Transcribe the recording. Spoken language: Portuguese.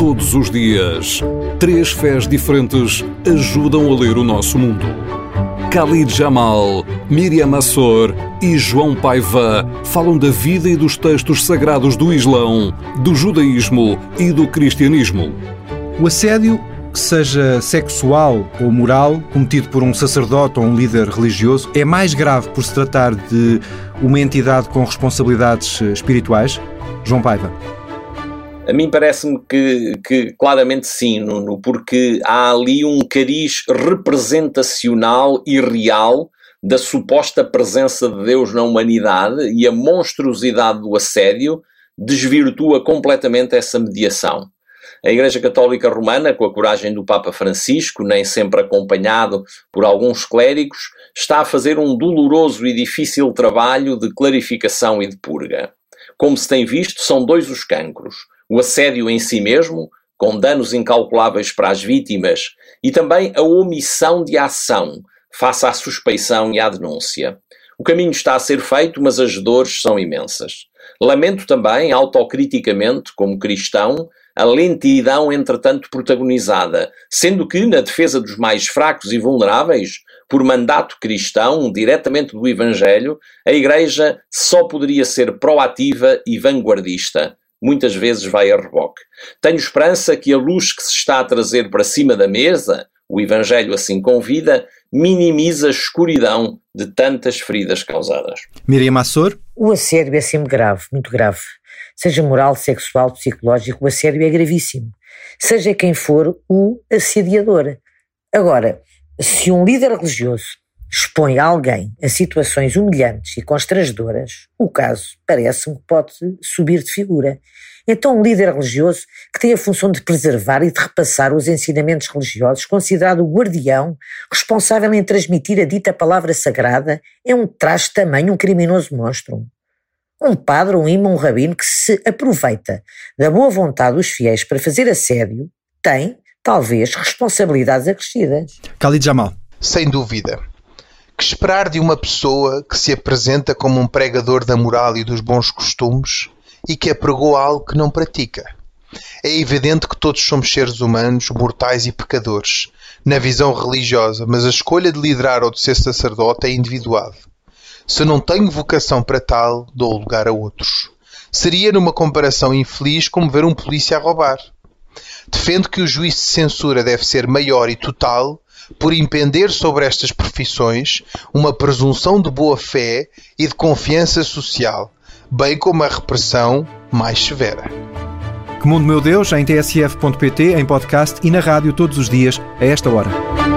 Todos os dias, três fés diferentes ajudam a ler o nosso mundo. Khalid Jamal, Miriam Assor e João Paiva falam da vida e dos textos sagrados do Islão, do judaísmo e do cristianismo. O assédio, seja sexual ou moral, cometido por um sacerdote ou um líder religioso, é mais grave por se tratar de uma entidade com responsabilidades espirituais? João Paiva. A mim parece-me que, que, claramente sim, Nuno, porque há ali um cariz representacional e real da suposta presença de Deus na humanidade e a monstruosidade do assédio desvirtua completamente essa mediação. A Igreja Católica Romana, com a coragem do Papa Francisco, nem sempre acompanhado por alguns clérigos, está a fazer um doloroso e difícil trabalho de clarificação e de purga. Como se tem visto, são dois os cancros o assédio em si mesmo, com danos incalculáveis para as vítimas, e também a omissão de ação face à suspeição e à denúncia. O caminho está a ser feito, mas as dores são imensas. Lamento também, autocriticamente, como cristão, a lentidão entretanto protagonizada, sendo que, na defesa dos mais fracos e vulneráveis, por mandato cristão, diretamente do Evangelho, a Igreja só poderia ser proativa e vanguardista, muitas vezes vai a reboque. Tenho esperança que a luz que se está a trazer para cima da mesa, o Evangelho assim convida, minimiza a escuridão de tantas feridas causadas. Miriam Assor? O assédio é sempre grave, muito grave. Seja moral, sexual, psicológico, o assédio é gravíssimo. Seja quem for o assediador. Agora, se um líder religioso expõe alguém a situações humilhantes e constrangedoras, o caso parece-me que pode subir de figura. Então, um líder religioso que tem a função de preservar e de repassar os ensinamentos religiosos, considerado o guardião responsável em transmitir a dita palavra sagrada, é um traste tamanho um criminoso monstro. Um padre, um imã, um rabino que se aproveita da boa vontade dos fiéis para fazer assédio tem, talvez, responsabilidades acrescidas. Khalid Jamal. Sem dúvida. Que esperar de uma pessoa que se apresenta como um pregador da moral e dos bons costumes e que apregou algo que não pratica? É evidente que todos somos seres humanos, mortais e pecadores, na visão religiosa, mas a escolha de liderar ou de ser sacerdote é individual. Se não tenho vocação para tal, dou lugar a outros. Seria numa comparação infeliz como ver um polícia a roubar. Defendo que o juízo de censura deve ser maior e total por impender sobre estas profissões uma presunção de boa fé e de confiança social, bem como a repressão mais severa. Que Mundo Meu Deus, em tsf.pt, em podcast e na rádio todos os dias, a esta hora.